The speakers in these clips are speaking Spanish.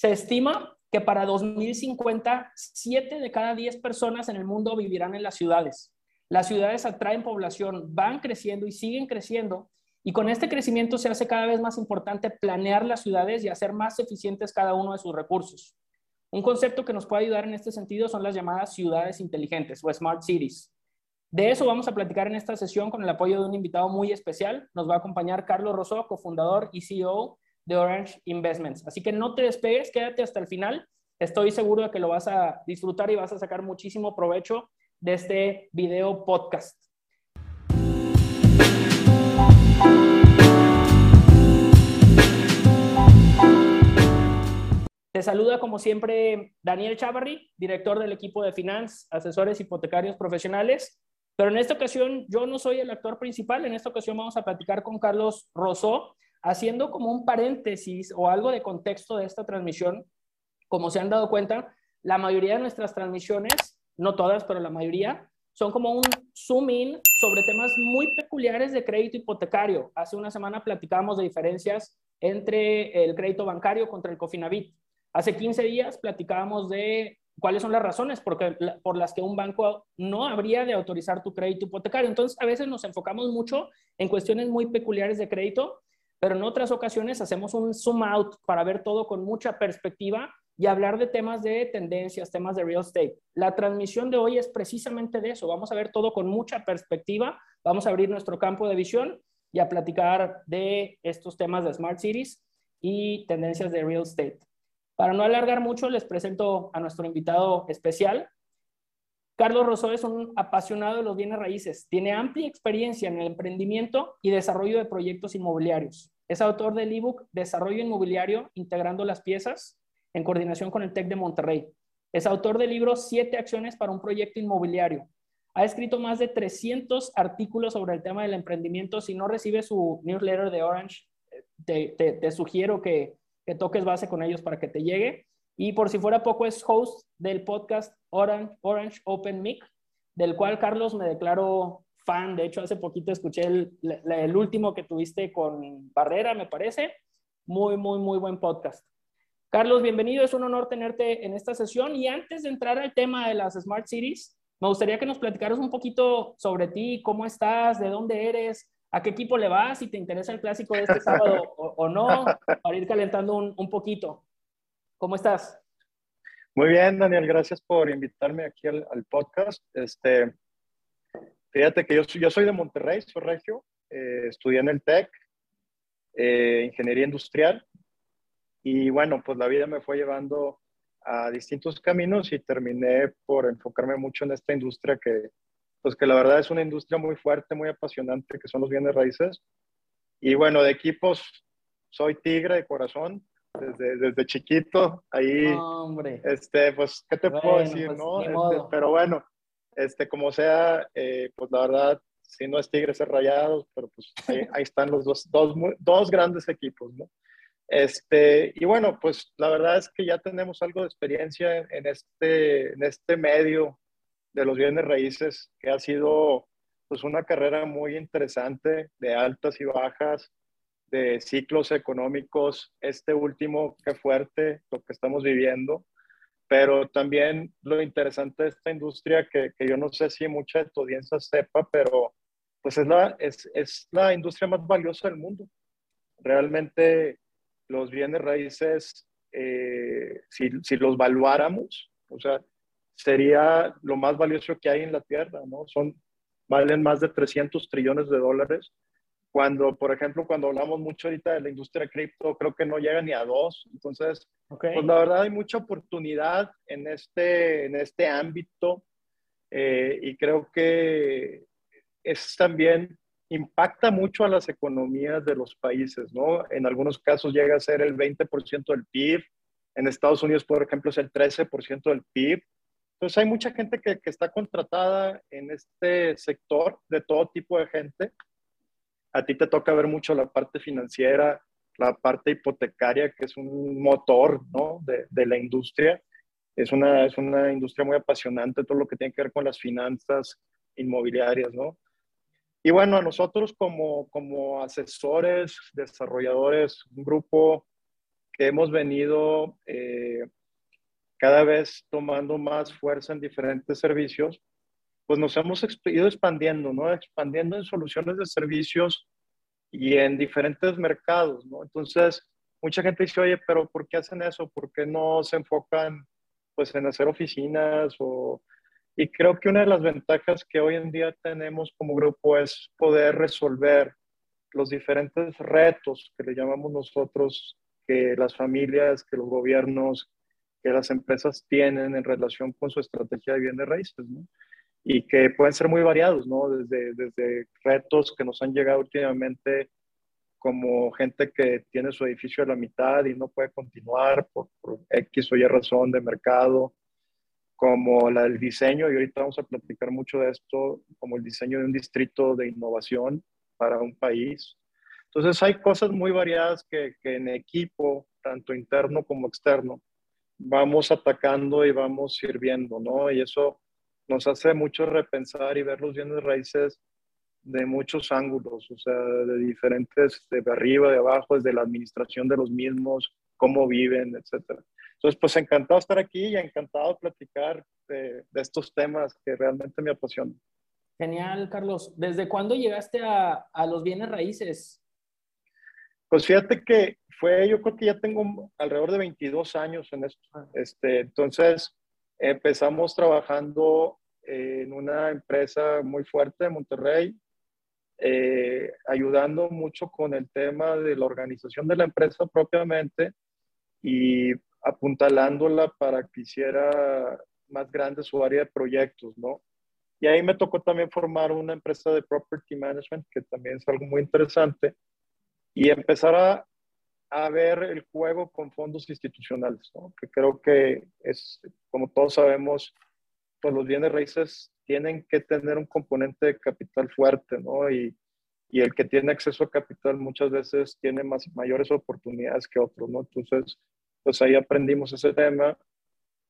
Se estima que para 2050, 7 de cada 10 personas en el mundo vivirán en las ciudades. Las ciudades atraen población, van creciendo y siguen creciendo. Y con este crecimiento se hace cada vez más importante planear las ciudades y hacer más eficientes cada uno de sus recursos. Un concepto que nos puede ayudar en este sentido son las llamadas ciudades inteligentes o smart cities. De eso vamos a platicar en esta sesión con el apoyo de un invitado muy especial. Nos va a acompañar Carlos Rosó, cofundador y CEO de Orange Investments. Así que no te despegues, quédate hasta el final. Estoy seguro de que lo vas a disfrutar y vas a sacar muchísimo provecho de este video podcast. Te saluda como siempre Daniel Chavarri, director del equipo de Finance, asesores hipotecarios profesionales. Pero en esta ocasión yo no soy el actor principal, en esta ocasión vamos a platicar con Carlos Rosó, haciendo como un paréntesis o algo de contexto de esta transmisión. Como se han dado cuenta, la mayoría de nuestras transmisiones no todas, pero la mayoría, son como un zoom in sobre temas muy peculiares de crédito hipotecario. Hace una semana platicamos de diferencias entre el crédito bancario contra el Cofinavit. Hace 15 días platicábamos de cuáles son las razones por las que un banco no habría de autorizar tu crédito hipotecario. Entonces, a veces nos enfocamos mucho en cuestiones muy peculiares de crédito, pero en otras ocasiones hacemos un zoom out para ver todo con mucha perspectiva y hablar de temas de tendencias, temas de real estate. La transmisión de hoy es precisamente de eso. Vamos a ver todo con mucha perspectiva, vamos a abrir nuestro campo de visión y a platicar de estos temas de Smart Cities y tendencias de real estate. Para no alargar mucho, les presento a nuestro invitado especial. Carlos Rosó es un apasionado de los bienes raíces. Tiene amplia experiencia en el emprendimiento y desarrollo de proyectos inmobiliarios. Es autor del ebook Desarrollo Inmobiliario, integrando las piezas, en coordinación con el TEC de Monterrey. Es autor del libro Siete acciones para un proyecto inmobiliario. Ha escrito más de 300 artículos sobre el tema del emprendimiento. Si no recibes su newsletter de Orange, te, sugiero que, toques base con ellos para que te llegue. Y por si fuera poco, es host del podcast Orange, Orange Open Mic, del cual Carlos me declaro fan. De hecho, hace poquito escuché el, último que tuviste con Barrera, me parece. Muy, muy, muy buen podcast. Carlos, bienvenido. Es un honor tenerte en esta sesión. Y antes de entrar al tema de las Smart Cities, me gustaría que nos platicaras un poquito sobre ti, cómo estás, de dónde eres, a qué equipo le vas, si te interesa el clásico de este sábado o, no, para ir calentando un, poquito. ¿Cómo estás? Muy bien, Daniel, gracias por invitarme aquí al, podcast. Este, fíjate que yo, yo soy de Monterrey, soy regio, eh, estudié en el TEC, eh, Ingeniería Industrial, y bueno, pues la vida me fue llevando a distintos caminos y terminé por enfocarme mucho en esta industria que, pues que la verdad es una industria muy fuerte, muy apasionante, que son los bienes raíces. Y bueno, de equipos, soy tigre de corazón, desde, desde chiquito, ahí, hombre. este, pues, ¿qué te puedo decir, pues, no? Este, pero bueno, este, como sea, eh, pues la verdad, si no es tigres es rayados, pero pues ahí, ahí están los dos, dos, dos grandes equipos, ¿no? Este, y bueno, pues la verdad es que ya tenemos algo de experiencia en este, en este medio de los bienes raíces, que ha sido pues una carrera muy interesante de altas y bajas, de ciclos económicos, este último que fuerte, lo que estamos viviendo, pero también lo interesante de esta industria, que, que yo no sé si mucha de tu audiencia sepa, pero pues es la, es, es la industria más valiosa del mundo. Realmente los bienes raíces, eh, si, si, los valuáramos, o sea, sería lo más valioso que hay en la Tierra, ¿no? Son, valen más de 300 trillones de dólares. Cuando, por ejemplo, cuando hablamos mucho ahorita de la industria cripto, creo que no llega ni a dos. Entonces, pues la verdad hay mucha oportunidad en este, en este ámbito eh, y creo que es también impacta mucho a las economías de los países, ¿no? En algunos casos llega a ser el 20% del PIB, en Estados Unidos, por ejemplo, es el 13% del PIB. Entonces hay mucha gente que, que, está contratada en este sector, de todo tipo de gente. A ti te toca ver mucho la parte financiera, la parte hipotecaria, que es un motor ¿no? de, la industria. Es una, es una industria muy apasionante, todo lo que tiene que ver con las finanzas inmobiliarias, ¿no? Y bueno, a nosotros como, como asesores, desarrolladores, un grupo que hemos venido eh, cada vez tomando más fuerza en diferentes servicios, pues nos hemos ido expandiendo, ¿no? Expandiendo en soluciones de servicios y en diferentes mercados, ¿no? Entonces, mucha gente dice, oye, pero ¿por qué hacen eso? ¿Por qué no se enfocan, pues, en hacer oficinas o... Y creo que una de las ventajas que hoy en día tenemos como grupo es poder resolver los diferentes retos que le llamamos nosotros, que las familias, que los gobiernos, que las empresas tienen en relación con su estrategia de bienes raíces, ¿no? Y que pueden ser muy variados, ¿no? Desde, desde retos que nos han llegado últimamente como gente que tiene su edificio a la mitad y no puede continuar por, por X o Y razón de mercado, como la del diseño, y ahorita vamos a platicar mucho de esto, como el diseño de un distrito de innovación para un país. Entonces hay cosas muy variadas que, que en equipo, tanto interno como externo, vamos atacando y vamos sirviendo, ¿no? Y eso nos hace mucho repensar y ver los bienes raíces de muchos ángulos, o sea, de diferentes, de arriba, de abajo, desde la administración de los mismos, cómo viven, etcétera. Entonces, pues encantado estar aquí y encantado platicar de, de estos temas que realmente me apasionan. Genial, Carlos. ¿Desde cuándo llegaste a, a los bienes raíces? Pues fíjate que fue, yo creo que ya tengo alrededor de 22 años en esto. Este, entonces, empezamos trabajando en una empresa muy fuerte de Monterrey, eh, ayudando mucho con el tema de la organización de la empresa propiamente y apuntalándola para que hiciera más grande su área de proyectos, ¿no? Y ahí me tocó también formar una empresa de property management, que también es algo muy interesante, y empezar a, a ver el juego con fondos institucionales, ¿no? que creo que es, como todos sabemos, pues los bienes raíces tienen que tener un componente de capital fuerte, ¿no? Y, y el que tiene acceso a capital muchas veces tiene más, mayores oportunidades que otros, ¿no? Entonces, pues ahí aprendimos ese tema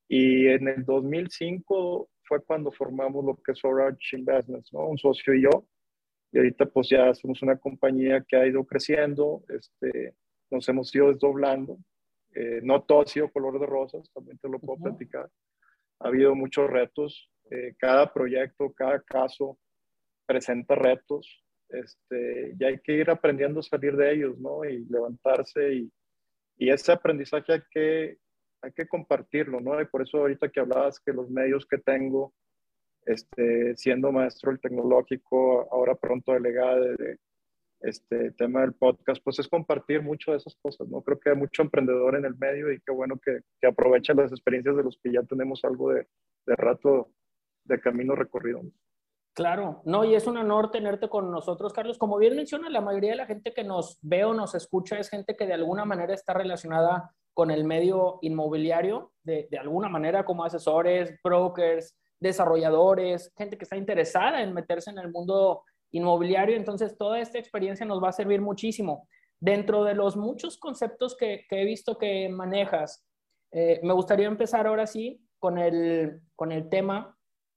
y en el 2005 fue cuando formamos lo que es Orange Investments, ¿no? Un socio y yo. Y ahorita pues ya somos una compañía que ha ido creciendo, este, nos hemos ido desdoblando. Eh, no todo ha sido color de rosas, también te lo puedo platicar. Ha habido muchos retos. Eh, cada proyecto, cada caso presenta retos. Este, y hay que ir aprendiendo a salir de ellos, ¿no? Y levantarse. Y, y ese aprendizaje hay que, hay que compartirlo, ¿no? Y por eso ahorita que hablabas que los medios que tengo, este, siendo maestro del tecnológico, ahora pronto delegado de, este tema del podcast, pues es compartir mucho de esas cosas, ¿no? Creo que hay mucho emprendedor en el medio y qué bueno que, que aprovechen las experiencias de los que ya tenemos algo de, de rato de camino recorrido. Claro, no, y es un honor tenerte con nosotros, Carlos. Como bien menciona, la mayoría de la gente que nos ve o nos escucha es gente que de alguna manera está relacionada con el medio inmobiliario, de, de alguna manera como asesores, brokers, desarrolladores, gente que está interesada en meterse en el mundo inmobiliario. Entonces, toda esta experiencia nos va a servir muchísimo. Dentro de los muchos conceptos que, he visto que manejas, eh, me gustaría empezar ahora sí con el, con el tema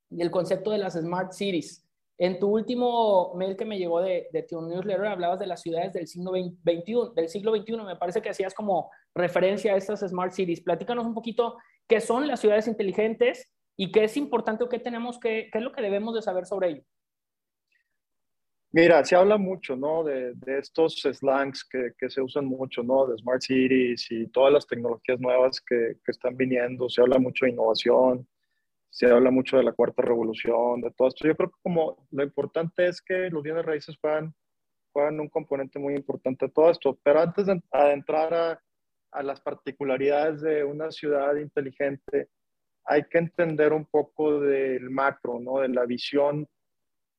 y el concepto de las Smart Cities. En tu último mail que me llegó de, de tu newsletter hablabas de las ciudades del siglo del siglo XXI. Me parece que hacías como referencia a estas Smart Cities. Platícanos un poquito qué son las ciudades inteligentes y qué es importante o qué tenemos que, qué es lo que debemos de saber sobre ello. Mira, se habla mucho, ¿no? De, estos slangs que, se usan mucho, ¿no? De Smart Cities y todas las tecnologías nuevas que, están viniendo. Se habla mucho de innovación, se habla mucho de la cuarta revolución, de todo esto. Yo creo que como lo importante es que los bienes raíces juegan, juegan un componente muy importante de todo esto. Pero antes de entrar a, a las particularidades de una ciudad inteligente, hay que entender un poco del macro, ¿no? De la visión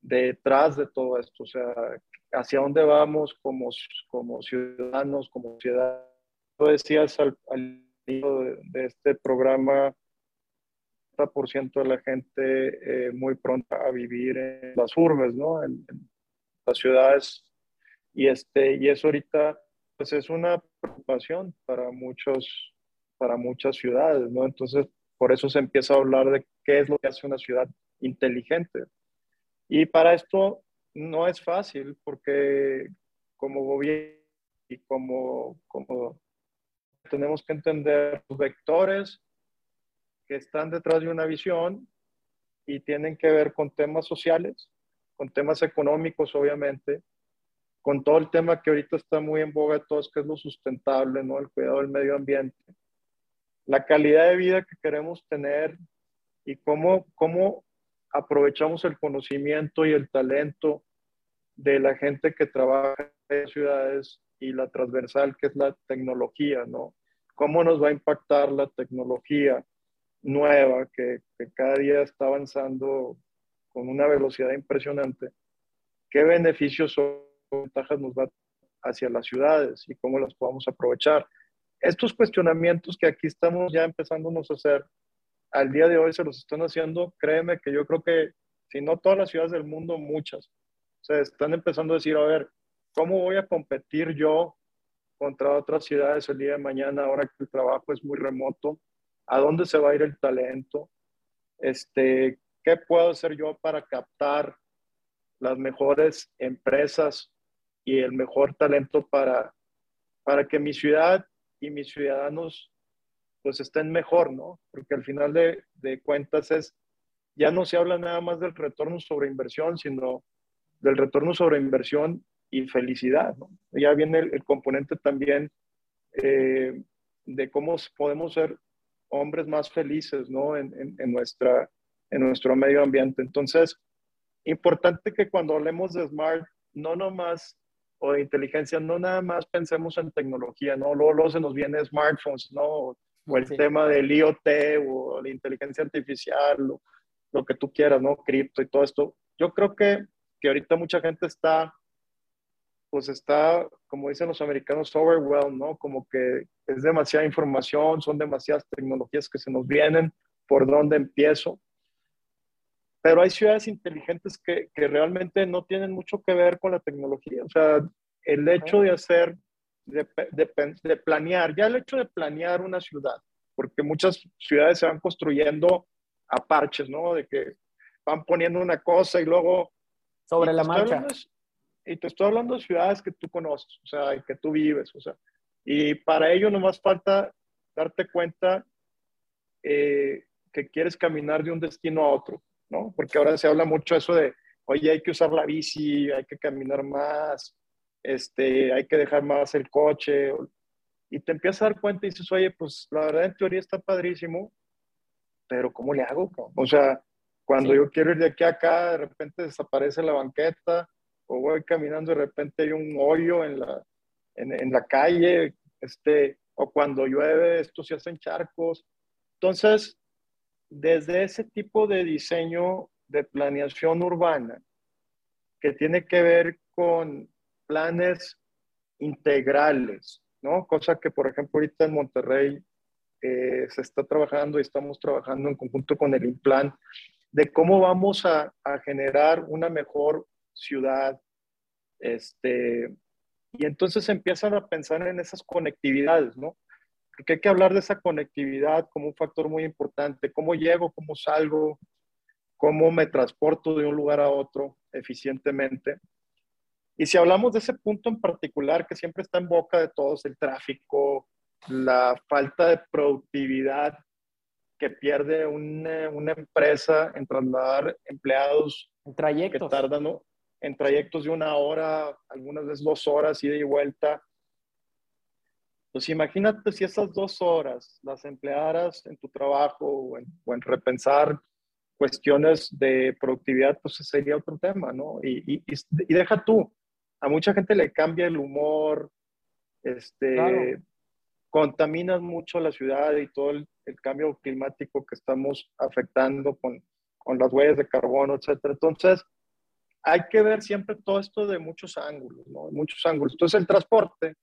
detrás de todo esto, o sea, hacia dónde vamos como, como ciudadanos, como ciudad. Tú decías al, inicio de, de, este programa, 30% de la gente eh, muy pronta a vivir en las urbes, ¿no? En, en, las ciudades. Y, este, y eso ahorita, pues es una preocupación para muchos, para muchas ciudades, ¿no? Entonces, por eso se empieza a hablar de qué es lo que hace una ciudad inteligente. Y para esto no es fácil porque como gobierno y como, tenemos que entender los vectores que están detrás de una visión y tienen que ver con temas sociales, con temas económicos, obviamente, con todo el tema que ahorita está muy en boga de todos, que es lo sustentable, ¿no? El cuidado del medio ambiente. La calidad de vida que queremos tener y cómo, cómo aprovechamos el conocimiento y el talento de la gente que trabaja en ciudades y la transversal que es la tecnología, ¿no? ¿Cómo nos va a impactar la tecnología nueva que, cada día está avanzando con una velocidad impresionante? ¿Qué beneficios o ventajas nos va hacia las ciudades y cómo las podamos aprovechar? Estos cuestionamientos que aquí estamos ya empezándonos a hacer, al día de hoy se los están haciendo, créeme que yo creo que, si no todas las ciudades del mundo, muchas. se están empezando a decir, a ver, ¿Cómo voy a competir yo contra otras ciudades el día de mañana ahora que el trabajo es muy remoto? ¿A dónde se va a ir el talento? Este, ¿Qué puedo hacer yo para captar las mejores empresas y el mejor talento para, para que mi ciudad y mis ciudadanos pues estén mejor, ¿no? Porque al final de, de cuentas es, ya no se habla nada más del retorno sobre inversión, sino del retorno sobre inversión y felicidad. ¿no? Ya viene el, componente también eh, de cómo podemos ser hombres más felices ¿no? en, en, nuestra, en nuestro medio ambiente. Entonces, importante que cuando hablemos de smart, no nomás, o de inteligencia, no nada más pensemos en tecnología, ¿no? Luego, luego se nos viene smartphones, ¿no? O el tema del IoT o la inteligencia artificial, lo, lo que tú quieras, ¿no? Cripto y todo esto. Yo creo que, que ahorita mucha gente está pues está, como dicen los americanos, overwhelmed, ¿no? Como que es demasiada información, son demasiadas tecnologías que se nos vienen, ¿por dónde empiezo? Pero hay ciudades inteligentes que, que realmente no tienen mucho que ver con la tecnología. O sea, el hecho de hacer, de, de, de planear, ya el hecho de planear una ciudad, porque muchas ciudades se van construyendo a parches, ¿no? De que van poniendo una cosa y luego... Sobre la marcha y te estoy hablando de ciudades que tú conoces, o sea, y que tú vives, o sea, y para ello nomás falta darte cuenta eh, que quieres caminar de un destino a otro, ¿no? Porque ahora se habla mucho eso de, oye, hay que usar la bici, hay que caminar más, este, hay que dejar más el coche, y te empiezas a dar cuenta y dices, oye, pues la verdad en teoría está padrísimo, pero ¿cómo le hago? O sea, cuando yo quiero ir de aquí a acá, de repente desaparece la banqueta, o voy caminando de repente hay un hoyo en la, en, la calle, este, o cuando llueve esto se hacen charcos. Entonces, desde ese tipo de diseño de planeación urbana, que tiene que ver con planes integrales, ¿no? Cosa que, por ejemplo, ahorita en Monterrey eh, se está trabajando y estamos trabajando en conjunto con el IMPLAN, de cómo vamos a, a generar una mejor ciudad. Este, y entonces empiezan a pensar en esas conectividades, ¿no? Porque hay que hablar de esa conectividad como un factor muy importante. ¿Cómo llego? ¿Cómo salgo? ¿Cómo me transporto de un lugar a otro eficientemente? Y si hablamos de ese punto en particular que siempre está en boca de todos, el tráfico, la falta de productividad que pierde una, una empresa en trasladar empleados en trayectos. que tardan, ¿no? en trayectos de una hora, algunas veces dos horas, ida y vuelta. Pues imagínate si esas dos horas las emplearas en tu trabajo o en, repensar cuestiones de productividad, pues sería otro tema, ¿no? Y, y, deja tú, a mucha gente le cambia el humor, este, contaminas mucho la ciudad y todo el, el, cambio climático que estamos afectando con, con las huellas de carbono, etcétera. Entonces, hay que ver siempre todo esto de muchos ángulos, ¿no? Muchos ángulos. Entonces, el transporte,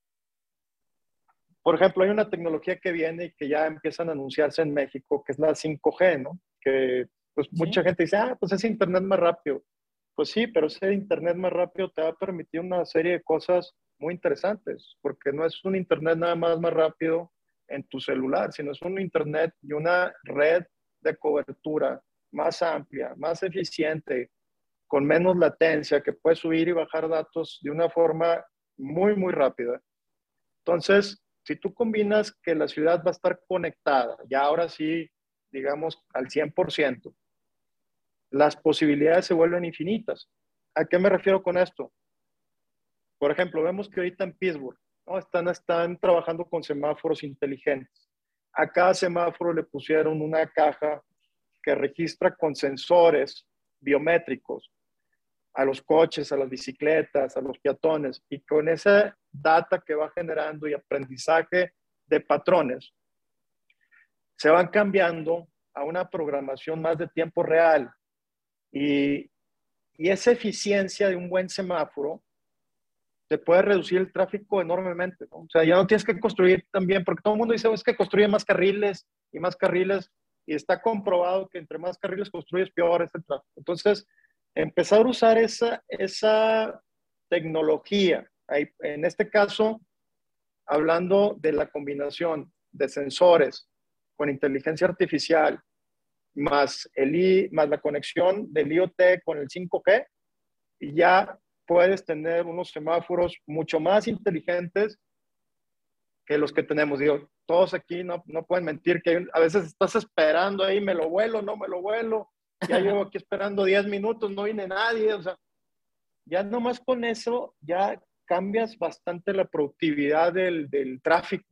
por ejemplo, hay una tecnología que viene y que ya empiezan a anunciarse en México, que es la 5G, ¿no? Que pues mucha gente dice, ah, pues ese internet más rápido. Pues sí, pero ese internet más rápido te va a permitir una serie de cosas muy interesantes, porque no es un internet nada más más rápido en tu celular, sino es un internet y una red de cobertura más amplia, más eficiente, con menos latencia, que puede subir y bajar datos de una forma muy, muy rápida. Entonces, si tú combinas que la ciudad va a estar conectada, ya ahora sí, digamos, al 100%, las posibilidades se vuelven infinitas. ¿A qué me refiero con esto? Por ejemplo, vemos que ahorita en Pittsburgh están, están trabajando con semáforos inteligentes. A cada semáforo le pusieron una caja que registra con sensores biométricos a los coches, a las bicicletas, a los peatones, y con esa data que va generando y aprendizaje de patrones, se van cambiando a una programación más de tiempo real. Y, esa eficiencia de un buen semáforo te puede reducir el tráfico enormemente. O sea, ya no tienes que construir también, porque todo el mundo dice, es que construye más carriles y más carriles, y está comprobado que entre más carriles construyes, peor es el tráfico. Entonces, empezar a usar esa, esa tecnología, en este caso, hablando de la combinación de sensores con inteligencia artificial, más, el más la conexión del IoT con el 5G, y ya puedes tener unos semáforos mucho más inteligentes que los que tenemos. Digo, todos aquí no, no pueden mentir que a veces estás esperando ahí, me lo vuelo, no me lo vuelo, ya llevo aquí esperando 10 minutos, no viene nadie, o sea, ya nomás con eso ya cambias bastante la productividad del, del tráfico.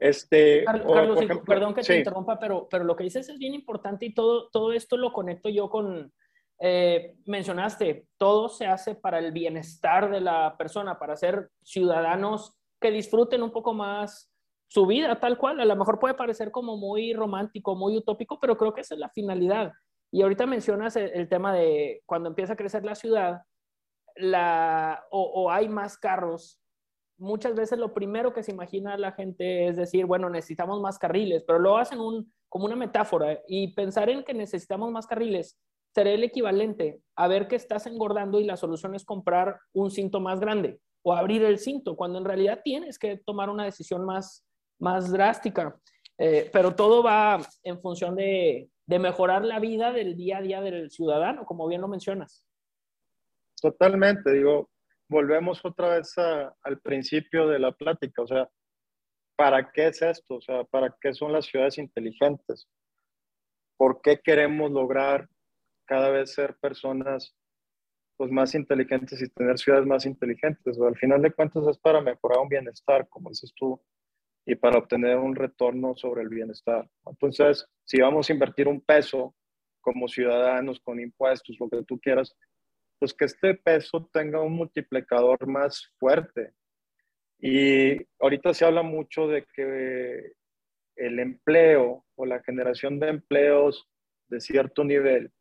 Este, Carlos, perdón que te interrumpa, pero, pero lo que dices es bien importante y todo, todo esto lo conecto yo con, eh, mencionaste, todo se hace para el bienestar de la persona, para ser ciudadanos que disfruten un poco más su vida tal cual. A lo mejor puede parecer como muy romántico, muy utópico, pero creo que esa es la finalidad. Y ahorita mencionas el, tema de cuando empieza a crecer la ciudad la, o, hay más carros, muchas veces lo primero que se imagina la gente es decir, bueno, necesitamos más carriles, pero lo hacen un, como una metáfora y pensar en que necesitamos más carriles sería el equivalente a ver que estás engordando y la solución es comprar un cinto más grande o abrir el cinto, cuando en realidad tienes que tomar una decisión más, más drástica. Eh, pero todo va en función de, de mejorar la vida del día a día del ciudadano, como bien lo mencionas. Totalmente, digo, volvemos otra vez al principio de la plática, o sea, ¿para qué es esto? O sea, ¿para qué son las ciudades inteligentes? ¿Por qué queremos lograr cada vez ser personas pues, más inteligentes y tener ciudades más inteligentes? O al final de cuentas es para mejorar un bienestar, como dices tú, y para obtener un retorno sobre el bienestar. Entonces, si vamos a invertir un peso como ciudadanos con impuestos, lo que tú quieras, pues que este peso tenga un multiplicador más fuerte. Y ahorita se habla mucho de que el empleo o la generación de empleos de cierto nivel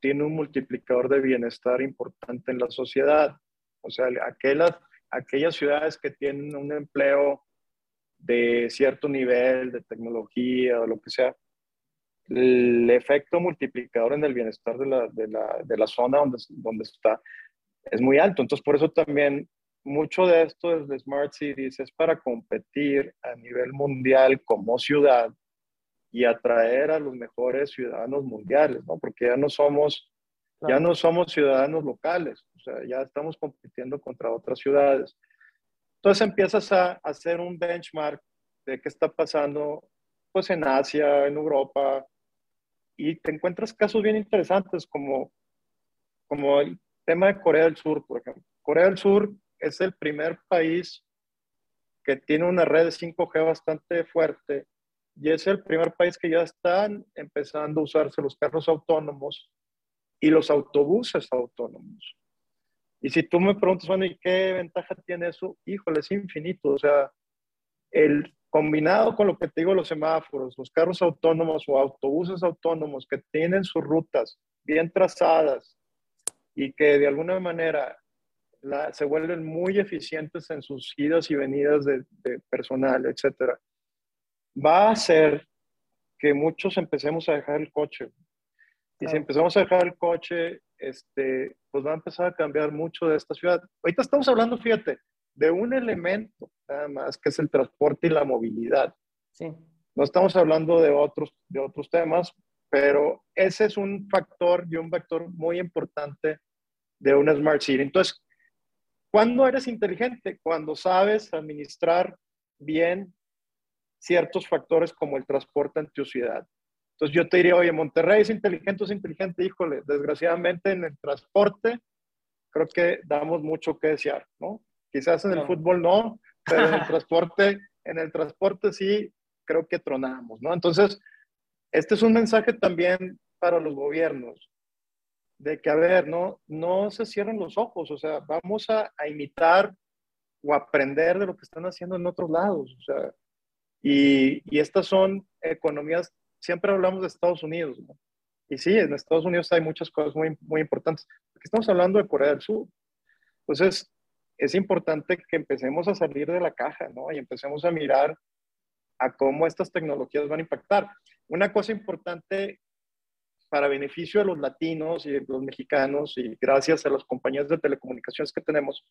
tiene un multiplicador de bienestar importante en la sociedad. O sea, aquellas, aquellas ciudades que tienen un empleo de cierto nivel de tecnología o lo que sea, el efecto multiplicador en el bienestar de la, de la, de la zona donde, donde está es muy alto. Entonces, por eso también mucho de esto de Smart Cities es para competir a nivel mundial como ciudad y atraer a los mejores ciudadanos mundiales, ¿no? Porque ya no somos, ya no somos ciudadanos locales, o sea, ya estamos compitiendo contra otras ciudades. Entonces empiezas a, hacer un benchmark de qué está pasando pues en Asia, en Europa, y te encuentras casos bien interesantes como, como el tema de Corea del Sur, por ejemplo. Corea del Sur es el primer país que tiene una red de 5G bastante fuerte y es el primer país que ya están empezando a usarse los carros autónomos y los autobuses autónomos. Y si tú me preguntas, bueno, ¿y qué ventaja tiene eso? Híjole, es infinito. O sea, el combinado con lo que te digo, los semáforos, los carros autónomos o autobuses autónomos que tienen sus rutas bien trazadas y que de alguna manera se vuelven muy eficientes en sus idas y venidas de, de personal, etcétera, va a hacer que muchos empecemos a dejar el coche. Y si empezamos a dejar el coche, este, pues va a empezar a cambiar mucho de esta ciudad. Ahorita estamos hablando, fíjate, de un elemento nada más, que es el transporte y la movilidad. Sí. No estamos hablando de otros, de otros temas, pero ese es un factor y un vector muy importante de una Smart City. Entonces, ¿cuándo eres inteligente? Cuando sabes administrar bien ciertos factores como el transporte en tu ciudad. Entonces yo te diría, oye, Monterrey es inteligente, es inteligente, híjole, desgraciadamente en el transporte creo que damos mucho que desear, ¿no? Quizás en el fútbol no, pero en el transporte, en el transporte sí creo que tronamos, ¿no? Entonces, este es un mensaje también para los gobiernos, de que, a ver, no, no se cierren los ojos, o sea, vamos a, a imitar o aprender de lo que están haciendo en otros lados, o sea, y, y estas son economías, siempre hablamos de Estados Unidos, ¿no? Y sí, en Estados Unidos hay muchas cosas muy, muy importantes, porque estamos hablando de Corea del Sur. Entonces, es importante que empecemos a salir de la caja, ¿no? Y empecemos a mirar a cómo estas tecnologías van a impactar. Una cosa importante para beneficio de los latinos y de los mexicanos y gracias a las compañías de telecomunicaciones que tenemos,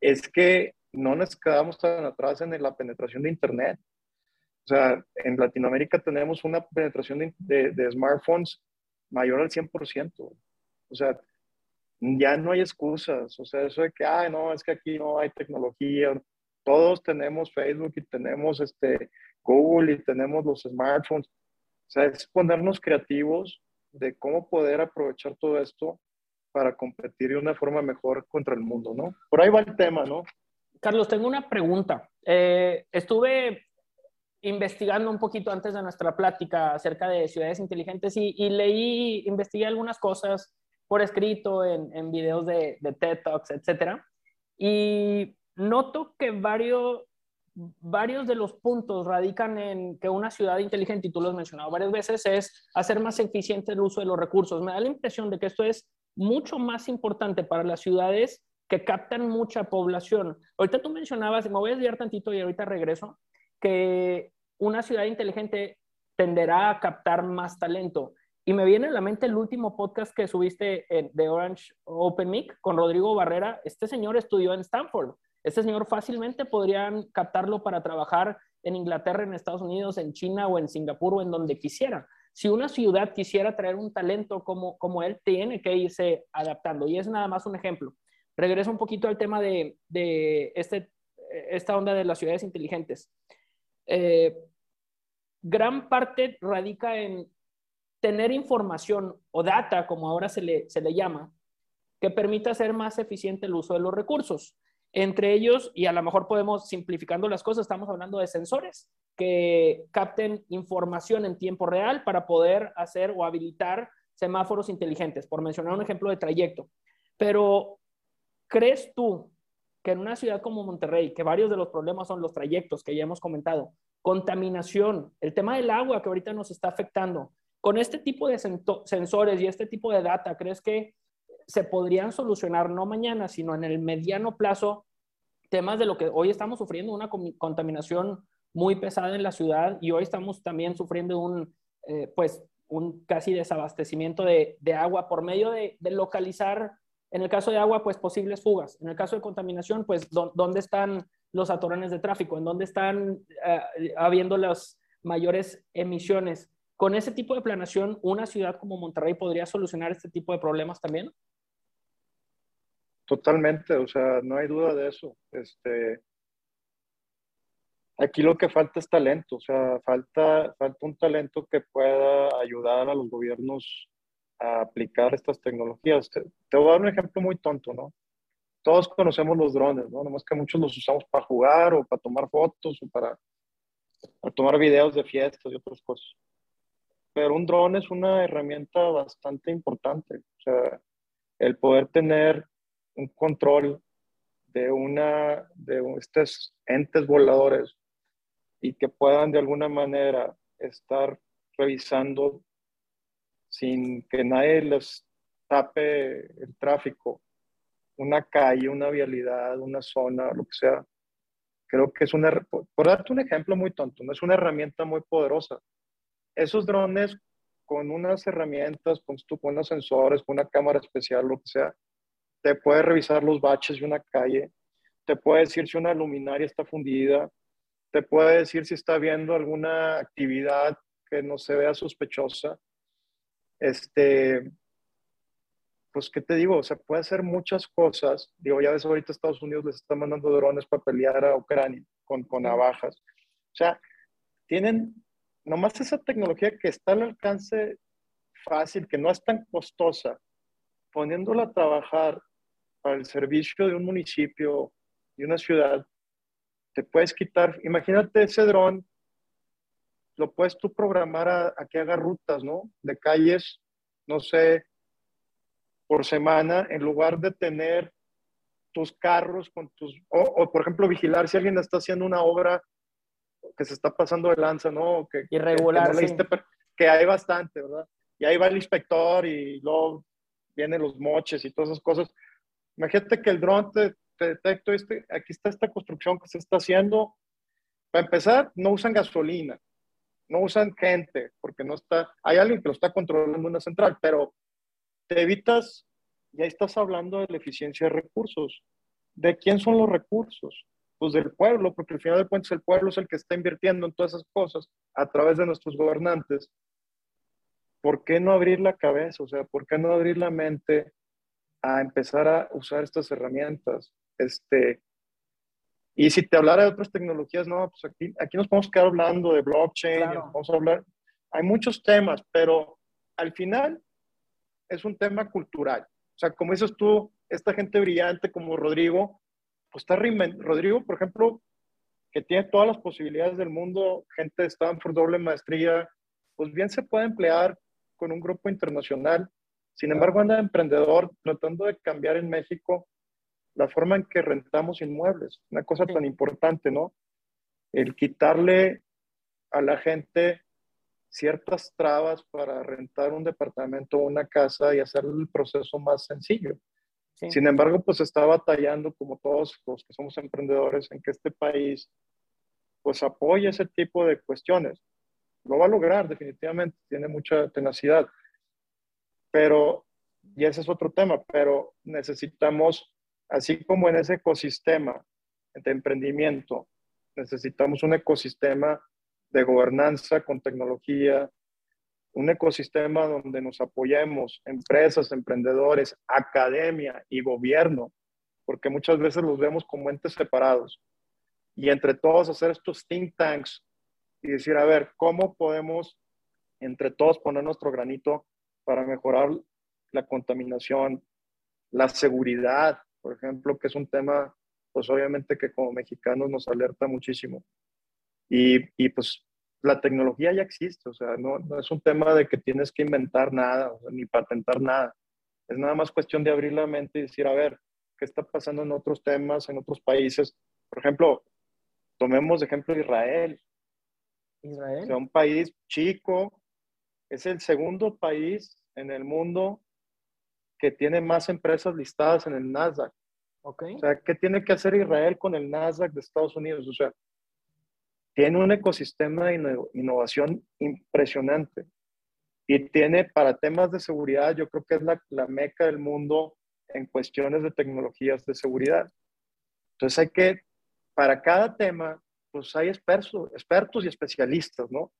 es que no nos quedamos tan atrás en la penetración de Internet. O sea, en Latinoamérica tenemos una penetración de, smartphones mayor al 100%. O sea, ya no hay excusas. O sea, eso de que, ay, no, es que aquí no hay tecnología. Todos tenemos Facebook y tenemos este, Google y tenemos los smartphones. O sea, es ponernos creativos de cómo poder aprovechar todo esto para competir de una forma mejor contra el mundo, ¿no? Por ahí va el tema, ¿no? Carlos, tengo una pregunta. Eh, estuve investigando un poquito antes de nuestra plática acerca de ciudades inteligentes y, leí, investigué algunas cosas por escrito en, videos de, TED Talks, etcétera. Y noto que varios, varios de los puntos radican en que una ciudad inteligente, y tú lo has mencionado varias veces, es hacer más eficiente el uso de los recursos. Me da la impresión de que esto es mucho más importante para las ciudades que captan mucha población. Ahorita tú mencionabas, y me voy a desviar tantito y ahorita regreso, que una ciudad inteligente tenderá a captar más talento. Y me viene a la mente el último podcast que subiste de Orange Open Mic con Rodrigo Barrera. Este señor estudió en Stanford. Este señor fácilmente podrían captarlo para trabajar en Inglaterra, en Estados Unidos, en China o en Singapur o en donde quisiera. Si una ciudad quisiera traer un talento como, como él, tiene que irse adaptando. Y es nada más un ejemplo. Regreso un poquito al tema de, de este, esta onda de las ciudades inteligentes. Eh, gran parte radica en tener información o data, como ahora se le, se le llama, que permita hacer más eficiente el uso de los recursos. Entre ellos, y a lo mejor podemos simplificando las cosas, estamos hablando de sensores que capten información en tiempo real para poder hacer o habilitar semáforos inteligentes, por mencionar un ejemplo de trayecto. Pero, ¿crees tú que en una ciudad como Monterrey, que varios de los problemas son los trayectos que ya hemos comentado, contaminación, el tema del agua que ahorita nos está afectando, con este tipo de sensores y este tipo de data, ¿crees que se podrían solucionar no mañana, sino en el mediano plazo temas de lo que hoy estamos sufriendo, una contaminación muy pesada en la ciudad y hoy estamos también sufriendo un, eh, pues, un casi desabastecimiento de, agua por medio de, localizar, en el caso de agua, pues posibles fugas. En el caso de contaminación, pues, ¿dónde están los atorones de tráfico? ¿En dónde están eh, habiendo las mayores emisiones? Con ese tipo de planeación, ¿una ciudad como Monterrey podría solucionar este tipo de problemas también? Totalmente, o sea, no hay duda de eso. Este, aquí lo que falta es talento, o sea, falta, falta un talento que pueda ayudar a los gobiernos a aplicar estas tecnologías. Te, voy a dar un ejemplo muy tonto, ¿no? Todos conocemos los drones, ¿no? Nomás que muchos los usamos para jugar o para tomar fotos o para, para tomar videos de fiestas y otras cosas. Pero un drone es una herramienta bastante importante. O sea, el poder tener un control de una de estos entes voladores y que puedan de alguna manera estar revisando sin que nadie les tape el tráfico, una calle, una vialidad, una zona, lo que sea. Creo que es una, por, darte un ejemplo muy tonto, es una herramienta muy poderosa. Esos drones con unas herramientas, con, con unos sensores, con una cámara especial, lo que sea, te puede revisar los baches de una calle, te puede decir si una luminaria está fundida, te puede decir si está viendo alguna actividad que no se vea sospechosa. Este, pues, ¿qué te digo? O sea, puede hacer muchas cosas. Digo, ya ves, ahorita Estados Unidos les está mandando drones para pelear a Ucrania con, con navajas. O sea, tienen nomás esa tecnología que está al alcance fácil, que no es tan costosa, poniéndola a trabajar para el servicio de un municipio, de una ciudad, te puedes quitar, imagínate ese dron, lo puedes tú programar a, a que haga rutas, ¿no? De calles, no sé, por semana, en lugar de tener tus carros con tus, o, por ejemplo, vigilar si alguien está haciendo una obra que se está pasando de lanza, ¿no? Que, Irregular, que, que hay bastante, ¿verdad? Y ahí va el inspector y luego vienen los moches y todas esas cosas. Imagínate que el dron te, te detecto, este, aquí está esta construcción que se está haciendo. Para empezar, no usan gasolina, no usan gente, porque no está, hay alguien que lo está controlando en una central, pero te evitas, ya estás hablando de la eficiencia de recursos. ¿De quién son los recursos? Pues del pueblo, porque al final de cuentas el pueblo es el que está invirtiendo en todas esas cosas a través de nuestros gobernantes. ¿Por qué no abrir la cabeza? O sea, ¿por qué no abrir la mente a empezar a usar estas herramientas? Este, y si te hablara de otras tecnologías, no, pues aquí, aquí nos podemos quedar hablando de blockchain, vamos a hablar, hay muchos temas, pero al final es un tema cultural. O sea, como dices tú, esta gente brillante como Rodrigo, está Rodrigo, por ejemplo, que tiene todas las posibilidades del mundo, gente de Stanford, doble maestría, pues bien se puede emplear con un grupo internacional. Sin embargo, anda emprendedor tratando de cambiar en México la forma en que rentamos inmuebles. Una cosa tan importante, ¿no? El quitarle a la gente ciertas trabas para rentar un departamento o una casa y hacer el proceso más sencillo. Sin embargo, pues está batallando como todos los que somos emprendedores en que este país pues apoye ese tipo de cuestiones. Lo va a lograr definitivamente, tiene mucha tenacidad. Pero, y ese es otro tema, pero necesitamos, así como en ese ecosistema de emprendimiento, necesitamos un ecosistema de gobernanza con tecnología, un ecosistema donde nos apoyemos, empresas, emprendedores, academia y gobierno, porque muchas veces los vemos como entes separados. Y entre todos hacer estos think tanks y decir, a ver, ¿cómo podemos entre todos poner nuestro granito para mejorar la contaminación, la seguridad, por ejemplo, que es un tema, pues obviamente que como mexicanos nos alerta muchísimo. Y, y pues la tecnología ya existe, o sea, no, no, es un tema de que tienes que inventar nada, ni patentar nada. Es nada más cuestión de abrir la mente y decir, a ver, ¿qué está pasando en otros temas, en otros países? Por ejemplo, tomemos de ejemplo Israel. Israel. O sea, un país chico, es el segundo país en el mundo que tiene más empresas listadas en el Nasdaq. Okay. O sea, ¿qué tiene que hacer Israel con el Nasdaq de Estados Unidos? O sea, tiene un ecosistema de innovación impresionante y tiene para temas de seguridad, yo creo que es la, la meca del mundo en cuestiones de tecnologías de seguridad. Entonces hay que, para cada tema, pues hay expertos, expertos y especialistas, ¿no?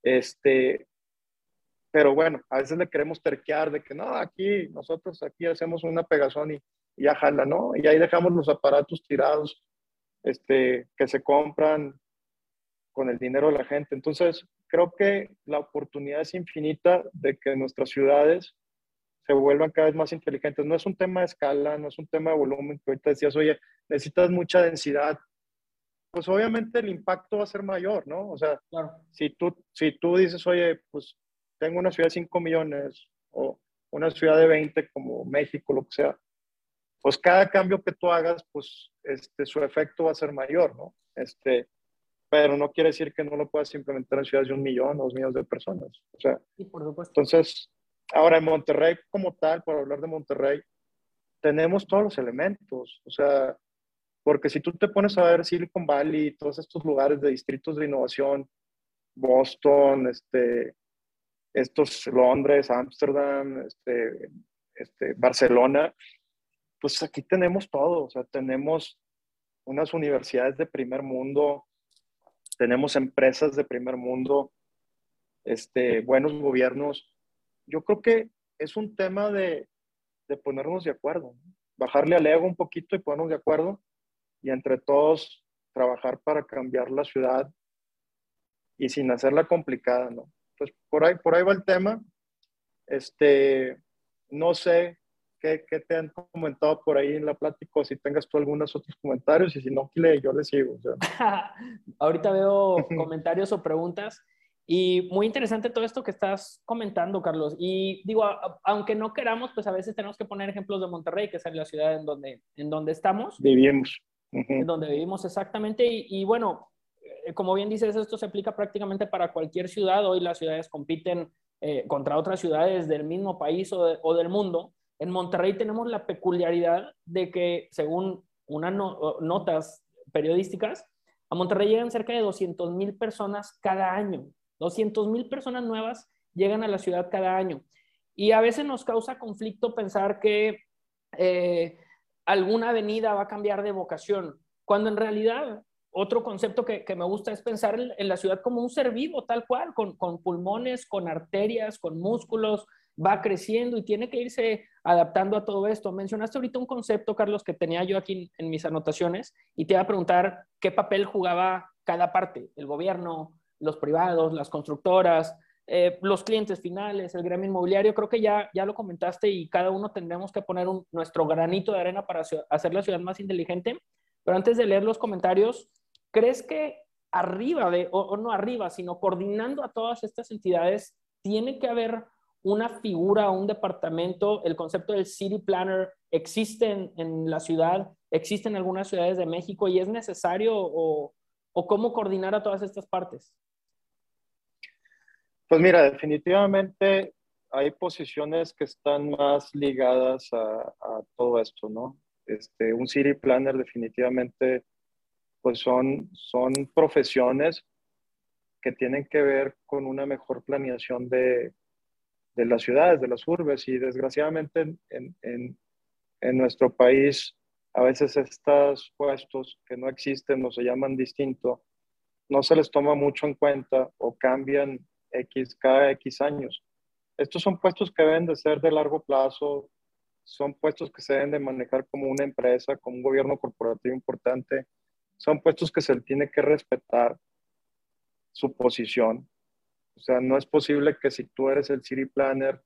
Este, pero bueno, a veces le queremos terquear de que no, aquí, nosotros aquí hacemos una pegazón y, y ya jala, ¿no? Y ahí dejamos los aparatos tirados, este, que se compran con el dinero de la gente. Entonces, creo que la oportunidad es infinita de que nuestras ciudades se vuelvan cada vez más inteligentes. No es un tema de escala, no es un tema de volumen, que ahorita decías, oye, necesitas mucha densidad. Pues obviamente el impacto va a ser mayor, ¿no? O sea, si, tú, si tú dices, oye, pues tengo una ciudad de 5 millones o una ciudad de 20 como México, lo que sea, pues cada cambio que tú hagas, pues este, su efecto va a ser mayor, ¿no? Este, pero no quiere decir que no lo puedas implementar en ciudades de un millón o dos millones de personas. O sea, por supuesto. Entonces, ahora en Monterrey como tal, por hablar de Monterrey, tenemos todos los elementos. O sea, porque si tú te pones a ver Silicon Valley, todos estos lugares de distritos de innovación, Boston, este, estos Londres, Ámsterdam, este, este, Barcelona, pues aquí tenemos todo. O sea, tenemos unas universidades de primer mundo, tenemos empresas de primer mundo, este, buenos gobiernos. Yo creo que es un tema de, de ponernos de acuerdo, bajarle al ego un poquito y ponernos de acuerdo y entre todos trabajar para cambiar la ciudad y sin hacerla complicada, ¿no? Pues por ahí, por ahí va el tema. Este, no sé qué, qué te han comentado por ahí en la plática, o si tengas tú algunos otros comentarios, y si no, yo le sigo. Ahorita veo comentarios o preguntas. Y muy interesante todo esto que estás comentando, Carlos. Y digo, aunque no queramos, pues a veces tenemos que poner ejemplos de Monterrey, que es la ciudad en donde, en donde estamos. Vivimos. En donde vivimos exactamente. Y, bueno, eh, como bien dices, esto se aplica prácticamente para cualquier ciudad. Hoy las ciudades compiten eh, contra otras ciudades del mismo país o, o, del mundo. En Monterrey tenemos la peculiaridad de que, según unas notas periodísticas, a Monterrey llegan cerca de 200 mil personas cada año. 200 mil personas nuevas llegan a la ciudad cada año. Y a veces nos causa conflicto pensar que eh, alguna avenida va a cambiar de vocación, cuando en realidad otro concepto que, me gusta es pensar en, la ciudad como un ser vivo, tal cual, con, pulmones, con arterias, con músculos, va creciendo y tiene que irse adaptando a todo esto. Mencionaste ahorita un concepto, Carlos, que tenía yo aquí en, mis anotaciones y te iba a preguntar qué papel jugaba cada parte, el gobierno, los privados, las constructoras, eh, los clientes finales, el gremio inmobiliario, creo que ya, ya lo comentaste y cada uno tendremos que poner nuestro granito de arena para hacer la ciudad más inteligente. Pero antes de leer los comentarios, ¿crees que arriba de, o, no arriba, sino coordinando a todas estas entidades, tiene que haber una figura, un departamento, el concepto del city planner existe en, en la ciudad, existe en algunas ciudades de México y es necesario o, o cómo coordinar a todas estas partes? Pues mira, definitivamente hay posiciones que están más ligadas a, todo esto, ¿no? Este, un city planner definitivamente, pues son, son profesiones que tienen que ver con una mejor planeación de, de las ciudades, de las urbes, y desgraciadamente en, en, nuestro país a veces estos puestos que no existen o se llaman distinto, no se les toma mucho en cuenta o cambian X, cada X años. Estos son puestos que deben de ser de largo plazo, son puestos que se deben de manejar como una empresa, como un gobierno corporativo importante, son puestos que se tiene que respetar su posición. O sea, no es posible que si tú eres el city planner,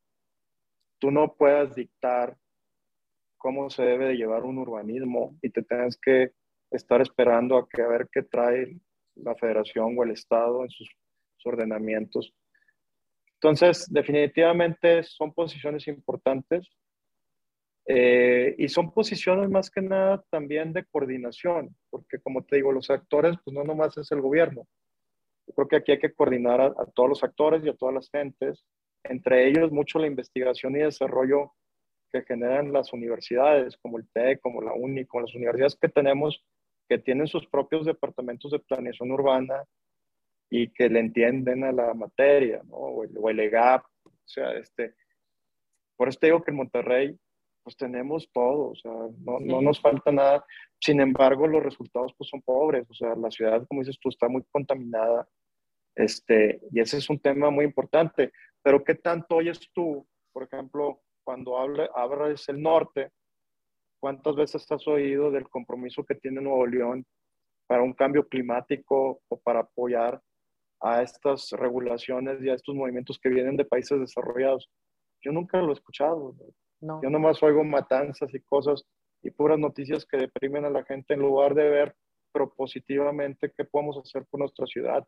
tú no puedas dictar cómo se debe de llevar un urbanismo y te tengas que estar esperando a que a ver qué trae la federación o el estado en sus ordenamientos. Entonces, definitivamente son posiciones importantes eh, y son posiciones más que nada también de coordinación, porque como te digo, los actores, pues no nomás es el gobierno. Yo creo que aquí hay que coordinar a, a todos los actores y a todas las gentes, entre ellos mucho la investigación y desarrollo que generan las universidades, como el TEC, como la UNI, como las universidades que tenemos, que tienen sus propios departamentos de planeación urbana, y que le entienden a la materia, ¿no? O el, o EGAP, o sea, este, por eso te digo que en Monterrey, pues tenemos todo, o sea, no, no, nos falta nada. Sin embargo, los resultados pues son pobres, o sea, la ciudad, como dices tú, está muy contaminada, este, y ese es un tema muy importante. Pero ¿qué tanto oyes tú, por ejemplo, cuando habla, hablas el norte, cuántas veces has oído del compromiso que tiene Nuevo León para un cambio climático o para apoyar a estas regulaciones y a estos movimientos que vienen de países desarrollados. Yo nunca lo he escuchado. No. Yo nomás oigo matanzas y cosas y puras noticias que deprimen a la gente en lugar de ver propositivamente qué podemos hacer por nuestra ciudad.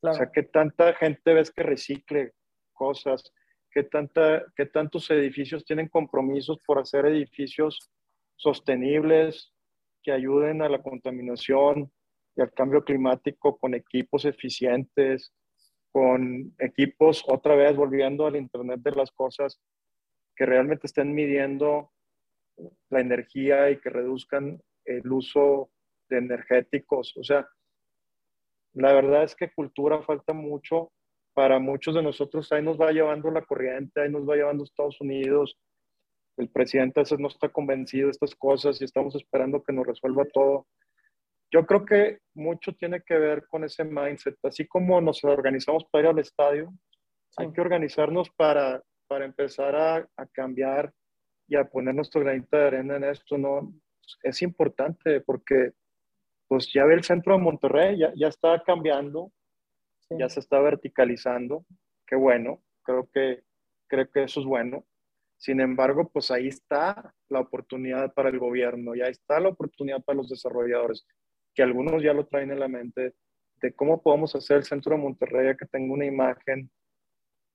O sea, que tanta gente ves que recicle cosas, que, tanta, que tantos edificios tienen compromisos por hacer edificios sostenibles, que ayuden a la contaminación, y al cambio climático con equipos eficientes, con equipos, otra vez volviendo al Internet de las Cosas, que realmente estén midiendo la energía y que reduzcan el uso de energéticos. O sea, la verdad es que cultura falta mucho. Para muchos de nosotros ahí nos va llevando la corriente, ahí nos va llevando Estados Unidos. El presidente a veces no está convencido de estas cosas y estamos esperando que nos resuelva todo. Yo creo que mucho tiene que ver con ese mindset. Así como nos organizamos para ir al estadio, hay que organizarnos para, para empezar a, a, cambiar y a poner nuestro granito de arena en esto, no, es importante porque pues ya ve el centro de Monterrey, ya, ya está cambiando, ya se está verticalizando, qué bueno, creo que, creo que eso es bueno. Sin embargo, pues ahí está la oportunidad para el gobierno, ya está la oportunidad para los desarrolladores, que algunos ya lo traen en la mente, de cómo podemos hacer el centro de Monterrey que tenga una imagen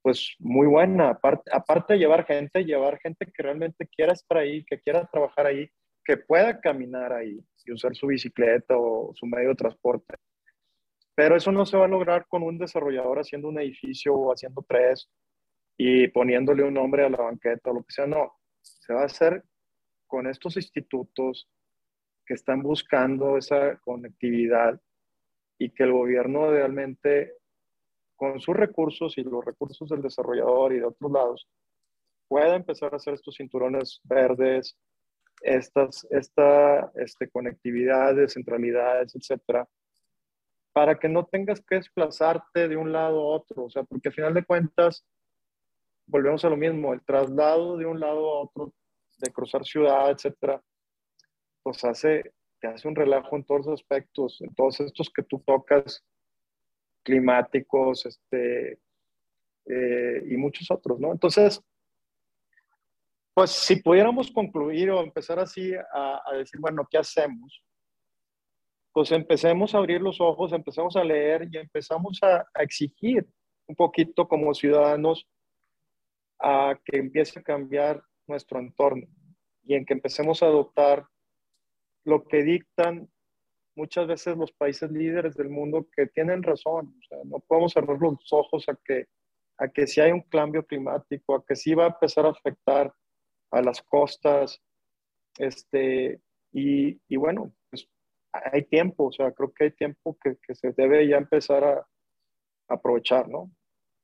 pues muy buena, aparte, aparte de llevar gente, llevar gente que realmente quiera estar ahí, que quiera trabajar ahí, que pueda caminar ahí y usar su bicicleta o su medio de transporte. Pero eso no se va a lograr con un desarrollador haciendo un edificio o haciendo tres y poniéndole un nombre a la banqueta o lo que sea. No, se va a hacer con estos institutos que están buscando esa conectividad y que el gobierno realmente, con sus recursos y los recursos del desarrollador y de otros lados, pueda empezar a hacer estos cinturones verdes, estas, esta este, conectividad, centralidades, etcétera, para que no tengas que desplazarte de un lado a otro, o sea, porque al final de cuentas, volvemos a lo mismo, el traslado de un lado a otro, de cruzar ciudad, etcétera, pues hace, te hace un relajo en todos los aspectos, en todos estos que tú tocas, climáticos, este, eh, y muchos otros, ¿no? Entonces, pues si pudiéramos concluir o empezar así a, decir, bueno, ¿qué hacemos? Pues empecemos a abrir los ojos, empezamos a leer y empezamos a, a exigir un poquito como ciudadanos a que empiece a cambiar nuestro entorno y en que empecemos a adoptar lo que dictan muchas veces los países líderes del mundo que tienen razón. No podemos cerrar los ojos a que, a que si hay un cambio climático, a que sí va a empezar a afectar a las costas. Este, y, y bueno, pues hay tiempo, o sea, creo que hay tiempo que, se debe ya empezar a, aprovechar, ¿no?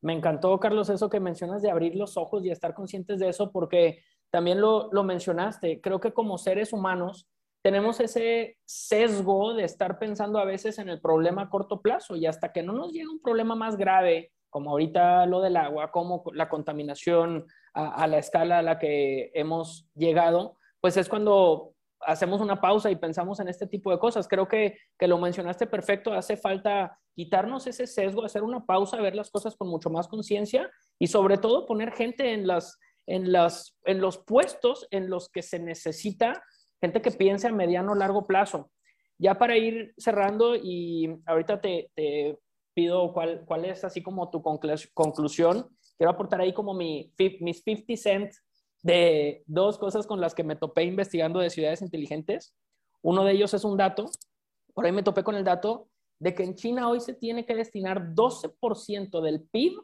Me encantó, Carlos, eso que mencionas de abrir los ojos y estar conscientes de eso, porque también lo, lo mencionaste. Creo que como seres humanos tenemos ese sesgo de estar pensando a veces en el problema a corto plazo y hasta que no nos llega un problema más grave, como ahorita lo del agua, como la contaminación a, la escala a la que hemos llegado, pues es cuando hacemos una pausa y pensamos en este tipo de cosas. Creo que, que lo mencionaste perfecto, hace falta quitarnos ese sesgo, hacer una pausa, ver las cosas con mucho más conciencia y sobre todo poner gente en, las, en, las, en los puestos en los que se necesita, gente que piense a mediano o largo plazo. Ya para ir cerrando y ahorita te, te pido cuál, cuál es así como tu conclusión quiero aportar ahí como mi, mis 50 cents de dos cosas con las que me topé investigando de ciudades inteligentes. Uno de ellos es un dato, por ahí me topé con el dato de que en China hoy se tiene que destinar 12% del PIB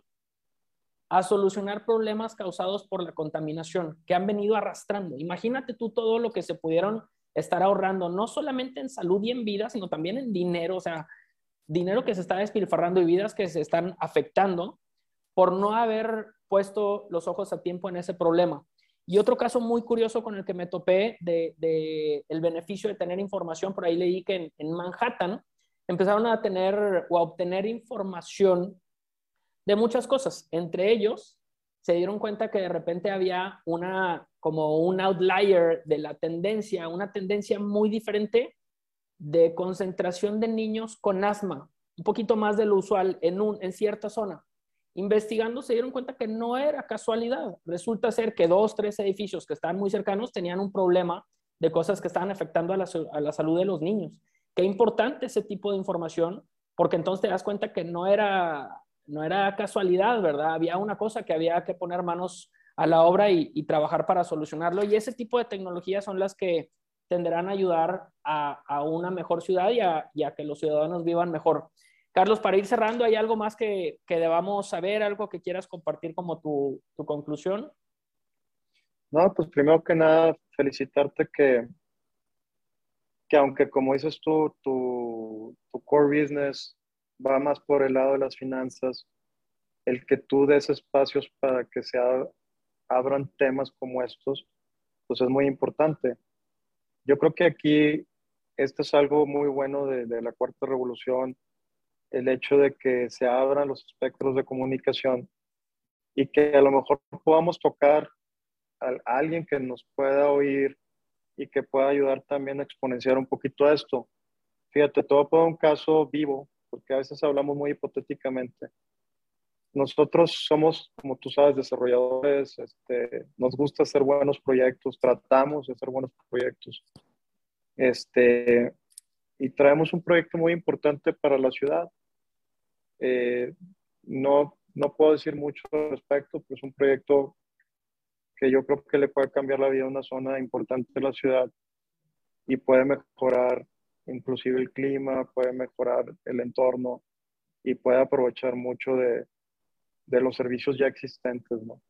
a solucionar problemas causados por la contaminación que han venido arrastrando. Imagínate tú todo lo que se pudieron estar ahorrando, no solamente en salud y en vida, sino también en dinero, o sea, dinero que se está despilfarrando y vidas que se están afectando por no haber puesto los ojos a tiempo en ese problema. Y otro caso muy curioso con el que me topé de, el beneficio de tener información, por ahí leí que en, Manhattan empezaron a tener o a obtener información de muchas cosas. Entre ellos, se dieron cuenta que de repente había una, como un outlier de la tendencia, una tendencia muy diferente de concentración de niños con asma, un poquito más de lo usual en, un, en cierta zona. Investigando se dieron cuenta que no era casualidad. Resulta ser que dos, tres edificios que estaban muy cercanos tenían un problema de cosas que estaban afectando a la, salud de los niños. Qué importante ese tipo de información, porque entonces te das cuenta que no era, no era casualidad, ¿verdad? Había una cosa que había que poner manos a la obra y, trabajar para solucionarlo. Y ese tipo de tecnologías son las que tenderán a ayudar a, una mejor ciudad y y a, que los ciudadanos vivan mejor. Carlos, para ir cerrando, ¿hay algo más que, que debamos saber, algo que quieras compartir como tu, conclusión? No, pues primero que nada, felicitarte que, que aunque como dices tú, tu, tu core business va más por el lado de las finanzas, el que tú des espacios para que se abran temas como estos, pues es muy importante. Yo creo que aquí esto es algo muy bueno de la cuarta revolución, el hecho de que se abran los espectros de comunicación y que a lo mejor podamos tocar a, alguien que nos pueda oír y que pueda ayudar también a exponenciar un poquito esto. Fíjate, todo por un caso vivo, porque a veces hablamos muy hipotéticamente. Nosotros somos, como tú sabes, desarrolladores, este, nos gusta hacer buenos proyectos, tratamos de hacer buenos proyectos. Este, y traemos un proyecto muy importante para la ciudad. Eh, no, no puedo decir mucho al respecto, pero es un proyecto que yo creo que le puede cambiar la vida a una zona importante de la ciudad y puede mejorar inclusive el clima, puede mejorar el entorno y puede aprovechar mucho de, de los servicios ya existentes, ¿no?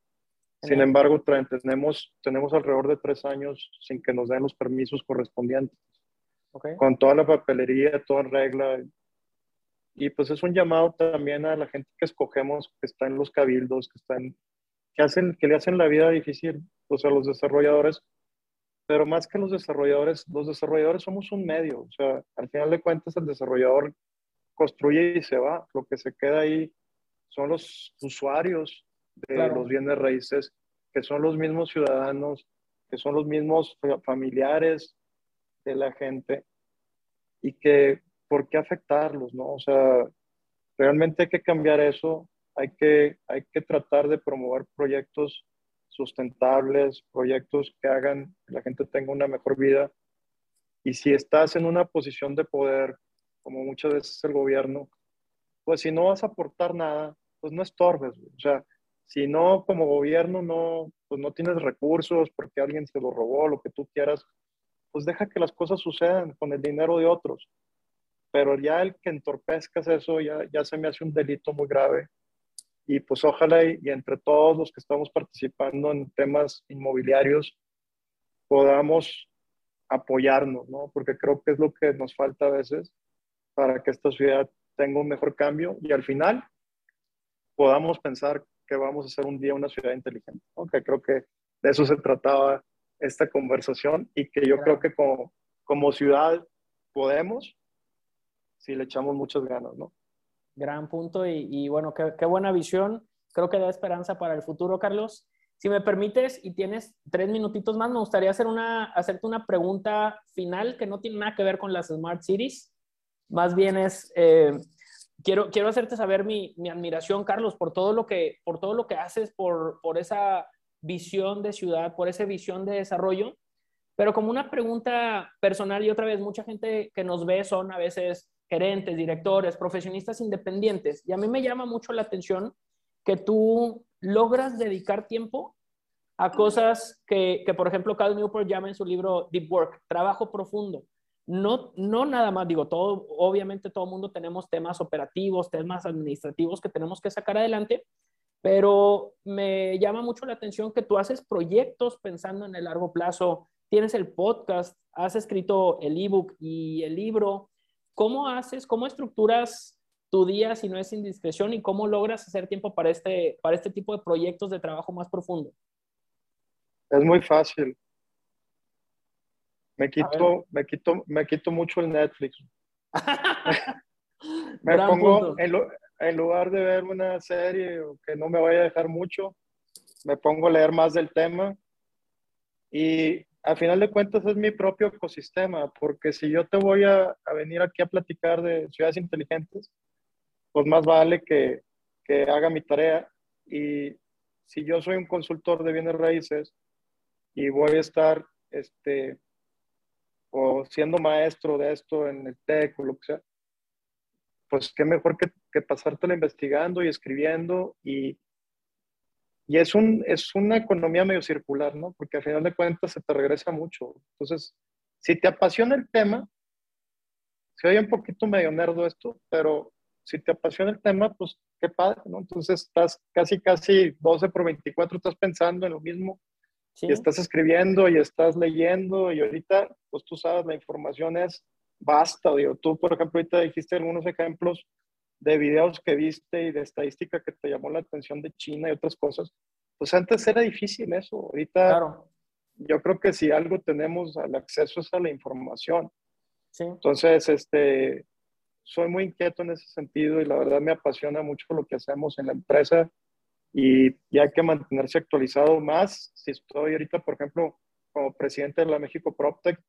Sin embargo, tenemos, tenemos alrededor de tres años sin que nos den los permisos correspondientes. Con toda la papelería, toda regla. Y pues es un llamado también a la gente que escogemos, que está en los cabildos, que están, que hacen, que le hacen la vida difícil, pues a los desarrolladores. Pero más que los desarrolladores, los desarrolladores somos un medio. O sea, al final de cuentas el desarrollador construye y se va. Lo que se queda ahí son los usuarios de los bienes raíces, que son los mismos ciudadanos, que son los mismos familiares de la gente y que, ¿por qué afectarlos? No? O sea, realmente hay que cambiar eso, hay que, hay que tratar de promover proyectos sustentables, proyectos que hagan que la gente tenga una mejor vida. Y si estás en una posición de poder, como muchas veces el gobierno, pues si no vas a aportar nada, pues no estorbes. O sea, si no como gobierno no, pues no tienes recursos porque alguien se lo robó, lo que tú quieras, pues deja que las cosas sucedan con el dinero de otros. Pero ya el que entorpezcas eso ya, ya se me hace un delito muy grave. Y pues ojalá y, y entre todos los que estamos participando en temas inmobiliarios podamos apoyarnos, ¿no? Porque creo que es lo que nos falta a veces para que esta ciudad tenga un mejor cambio y al final podamos pensar que vamos a ser un día una ciudad inteligente. Que creo que de eso se trataba esta conversación y que yo creo que como, como ciudad podemos si le echamos muchas ganas, ¿no? Gran punto y, y bueno, qué, qué, buena visión. Creo que da esperanza para el futuro, Carlos. Si me permites y tienes tres minutitos más, me gustaría hacer una, hacerte una pregunta final que no tiene nada que ver con las Smart Cities. Más bien es, eh, quiero, quiero hacerte saber mi, mi, admiración, Carlos, por todo lo que, por todo lo que haces, por, por esa visión de ciudad, por esa visión de desarrollo. Pero como una pregunta personal y otra vez, mucha gente que nos ve son a veces gerentes, directores, profesionistas independientes. Y a mí me llama mucho la atención que tú logras dedicar tiempo a cosas que, que por ejemplo, Cal Newport llama en su libro Deep Work, trabajo profundo no, no nada más, digo, todo, obviamente todo mundo tenemos temas operativos, temas administrativos que tenemos que sacar adelante, pero me llama mucho la atención que tú haces proyectos pensando en el largo plazo, tienes el podcast, has escrito el ebook y el libro. ¿Cómo haces, cómo estructuras tu día si no es indiscreción y cómo logras hacer tiempo para este, para este tipo de proyectos de trabajo más profundo? Es muy fácil. Me quito, me quito, me quito mucho el Netflix. me pongo, en, lugar de ver una serie que no me vaya a dejar mucho, me pongo a leer más del tema y al final de cuentas es mi propio ecosistema, porque si yo te voy a, venir aquí a platicar de ciudades inteligentes, pues más vale que, que haga mi tarea. Y si yo soy un consultor de bienes raíces y voy a estar este, o siendo maestro de esto en el TEC o lo que sea, pues qué mejor que, que pasártelo investigando y escribiendo y, y es, un, es una economía medio circular, ¿no? Porque al final de cuentas se te regresa mucho. Entonces, si te apasiona el tema, se oye un poquito medio nerdo esto, pero si te apasiona el tema, pues qué padre, ¿no? Entonces estás casi, casi 12 por 24, estás pensando en lo mismo y estás escribiendo y estás leyendo y ahorita, pues tú sabes, la información es basta. Digo, tú, por ejemplo, ahorita dijiste algunos ejemplos de videos que viste y de estadística que te llamó la atención de China y otras cosas. Pues antes era difícil eso. Ahorita claro. yo creo que si algo tenemos al acceso es a la información. Sí. Entonces, este, soy muy inquieto en ese sentido y la verdad me apasiona mucho lo que hacemos en la empresa y, y hay que mantenerse actualizado más. Si estoy ahorita, por ejemplo, como presidente de la México PropTech,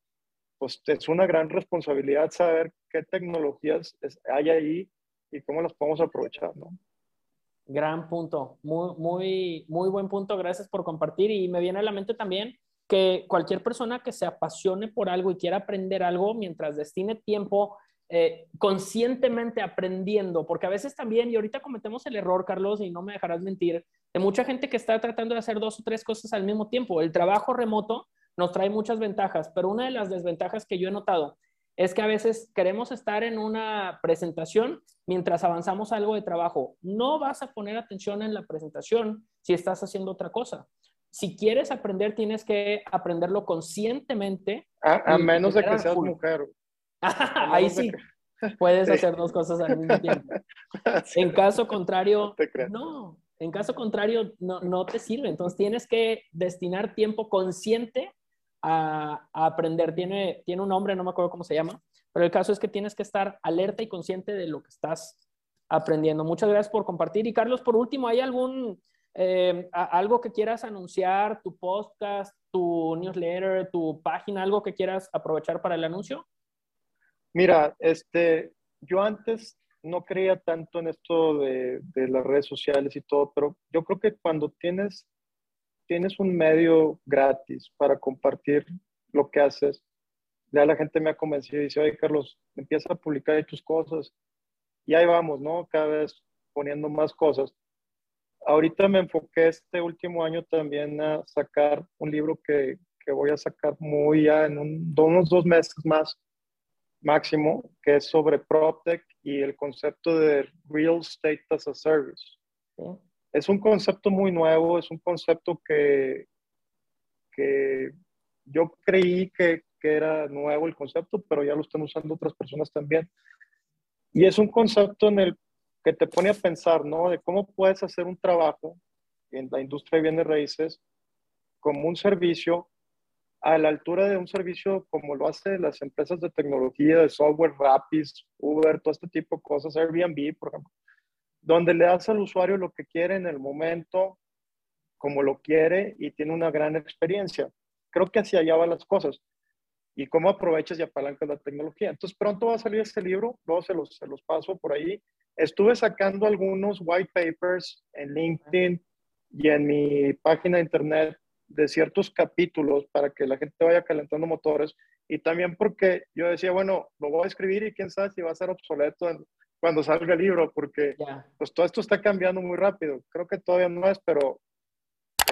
pues es una gran responsabilidad saber qué tecnologías hay ahí y cómo las podemos aprovechar, ¿no? Gran punto, muy, muy, muy buen punto, gracias por compartir y me viene a la mente también que cualquier persona que se apasione por algo y quiera aprender algo, mientras destine tiempo eh, conscientemente aprendiendo, porque a veces también, y ahorita cometemos el error, Carlos, y no me dejarás mentir, de mucha gente que está tratando de hacer dos o tres cosas al mismo tiempo. El trabajo remoto nos trae muchas ventajas, pero una de las desventajas que yo he notado es que a veces queremos estar en una presentación mientras avanzamos algo de trabajo. No vas a poner atención en la presentación si estás haciendo otra cosa. Si quieres aprender, tienes que aprenderlo conscientemente. A, menos de que seas mujer. Ahí sí. Puedes hacer dos cosas al mismo tiempo. En caso contrario, no, en caso contrario, no, no te sirve. Entonces tienes que destinar tiempo consciente a, aprender. Tiene, tiene un nombre, no me acuerdo cómo se llama, pero el caso es que tienes que estar alerta y consciente de lo que estás aprendiendo. Muchas gracias por compartir. Y Carlos, por último, ¿hay algún, eh, algo que quieras anunciar, tu podcast, tu newsletter, tu página, algo que quieras aprovechar para el anuncio? Mira, este, yo antes no creía tanto en esto de, de, las redes sociales y todo, pero yo creo que cuando tienes tienes un medio gratis para compartir lo que haces, ya la gente me ha convencido y dice, oye Carlos, empieza a publicar tus cosas. Y ahí vamos, ¿no? Cada vez poniendo más cosas. Ahorita me enfoqué este último año también a sacar un libro que, que voy a sacar muy ya en unos dos meses más máximo, que es sobre PropTech y el concepto de Real Estate as a Service es un concepto muy nuevo, es un concepto que, que yo creí que, que, era nuevo el concepto, pero ya lo están usando otras personas también. Y es un concepto en el que te pone a pensar, ¿no? De cómo puedes hacer un trabajo en la industria de bienes raíces como un servicio a la altura de un servicio como lo hacen las empresas de tecnología, de software, Rapid, Uber, todo este tipo de cosas, Airbnb, por ejemplo donde le das al usuario lo que quiere en el momento, como lo quiere y tiene una gran experiencia. Creo que hacia allá van las cosas. Y cómo aprovechas y apalancas la tecnología. Entonces pronto va a salir este libro, luego se los, se los paso por ahí. Estuve sacando algunos white papers en LinkedIn y en mi página de internet de ciertos capítulos para que la gente vaya calentando motores y también porque yo decía, bueno, lo voy a escribir y quién sabe si va a ser obsoleto cuando salga el libro, porque pues todo esto está cambiando muy rápido. Creo que todavía no es, pero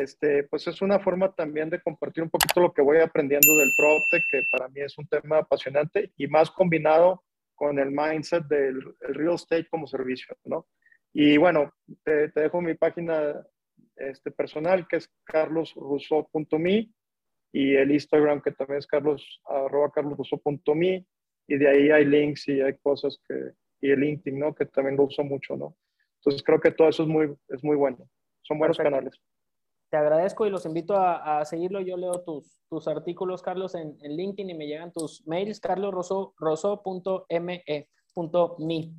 este, pues es una forma también de compartir un poquito lo que voy aprendiendo del PropTech, que para mí es un tema apasionante y más combinado con el mindset del real estate como servicio, ¿no? Y bueno, te, dejo mi página este, personal, que es carlosrusso.me y el Instagram, que también es carlos, arroba carlosrusso.me y de ahí hay links y hay cosas que, y el LinkedIn, ¿no? Que también lo uso mucho, ¿no? Entonces creo que todo eso es muy, es muy bueno. Son buenos canales. Te agradezco y los invito a, seguirlo. Yo leo tus, tus artículos, Carlos, en, en, LinkedIn y me llegan tus mails, carlosroso.me.me.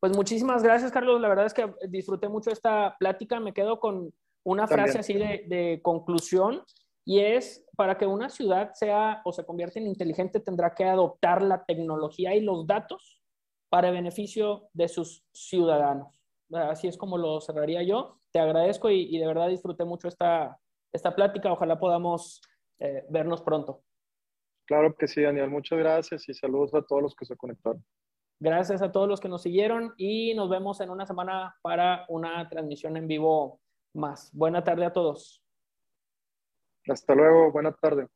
Pues muchísimas gracias, Carlos. La verdad es que disfruté mucho esta plática. Me quedo con una frase así de, de conclusión y es para que una ciudad sea o se convierta en inteligente tendrá que adoptar la tecnología y los datos para beneficio de sus ciudadanos. Así es como lo cerraría yo. Te agradezco y, de verdad disfruté mucho esta, esta plática. Ojalá podamos eh, vernos pronto. Claro que sí, Daniel. Muchas gracias y saludos a todos los que se conectaron. Gracias a todos los que nos siguieron y nos vemos en una semana para una transmisión en vivo más. Buena tarde a todos. Hasta luego, buena tarde.